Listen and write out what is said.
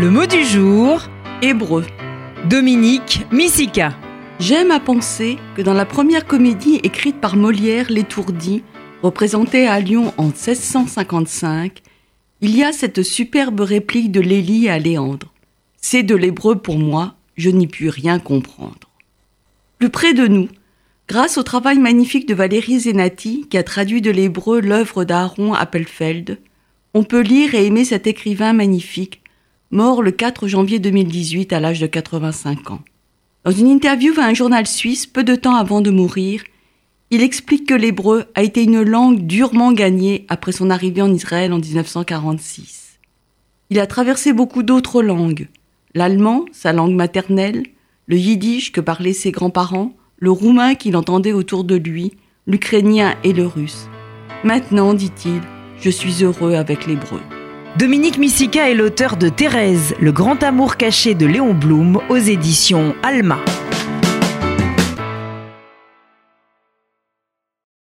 Le mot du jour, Hébreu. Dominique Missika. J'aime à penser que dans la première comédie écrite par Molière, L'étourdi, représentée à Lyon en 1655, il y a cette superbe réplique de Lélie à Léandre. C'est de l'hébreu pour moi, je n'y puis rien comprendre. Plus près de nous, grâce au travail magnifique de Valérie Zenati, qui a traduit de l'hébreu l'œuvre d'Aaron Appelfeld, on peut lire et aimer cet écrivain magnifique, mort le 4 janvier 2018 à l'âge de 85 ans. Dans une interview à un journal suisse peu de temps avant de mourir, il explique que l'hébreu a été une langue durement gagnée après son arrivée en Israël en 1946. Il a traversé beaucoup d'autres langues, l'allemand, sa langue maternelle, le yiddish que parlaient ses grands-parents, le roumain qu'il entendait autour de lui, l'ukrainien et le russe. Maintenant, dit-il, je suis heureux avec l'hébreu. Dominique Missika est l'auteur de Thérèse, le grand amour caché de Léon Blum aux éditions Alma.